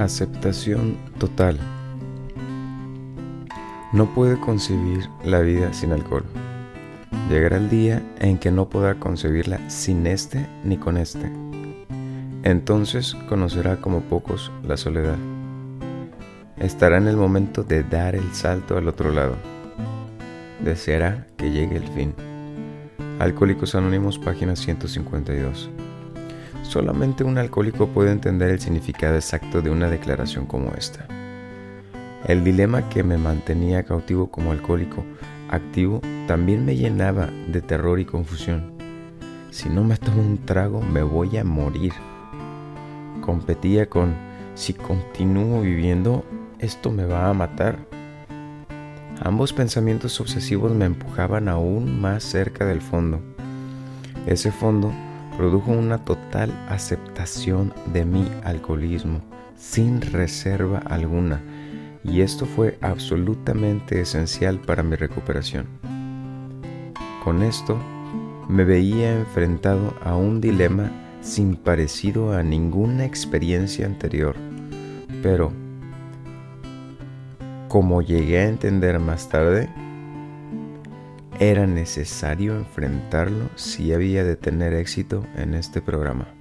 Aceptación total. No puede concebir la vida sin alcohol. Llegará el día en que no podrá concebirla sin este ni con este. Entonces conocerá como pocos la soledad. Estará en el momento de dar el salto al otro lado. Deseará que llegue el fin. Alcohólicos Anónimos, página 152. Solamente un alcohólico puede entender el significado exacto de una declaración como esta. El dilema que me mantenía cautivo como alcohólico activo también me llenaba de terror y confusión. Si no me tomo un trago me voy a morir. Competía con si continúo viviendo esto me va a matar. Ambos pensamientos obsesivos me empujaban aún más cerca del fondo. Ese fondo produjo una total aceptación de mi alcoholismo, sin reserva alguna, y esto fue absolutamente esencial para mi recuperación. Con esto, me veía enfrentado a un dilema sin parecido a ninguna experiencia anterior, pero, como llegué a entender más tarde, era necesario enfrentarlo si había de tener éxito en este programa.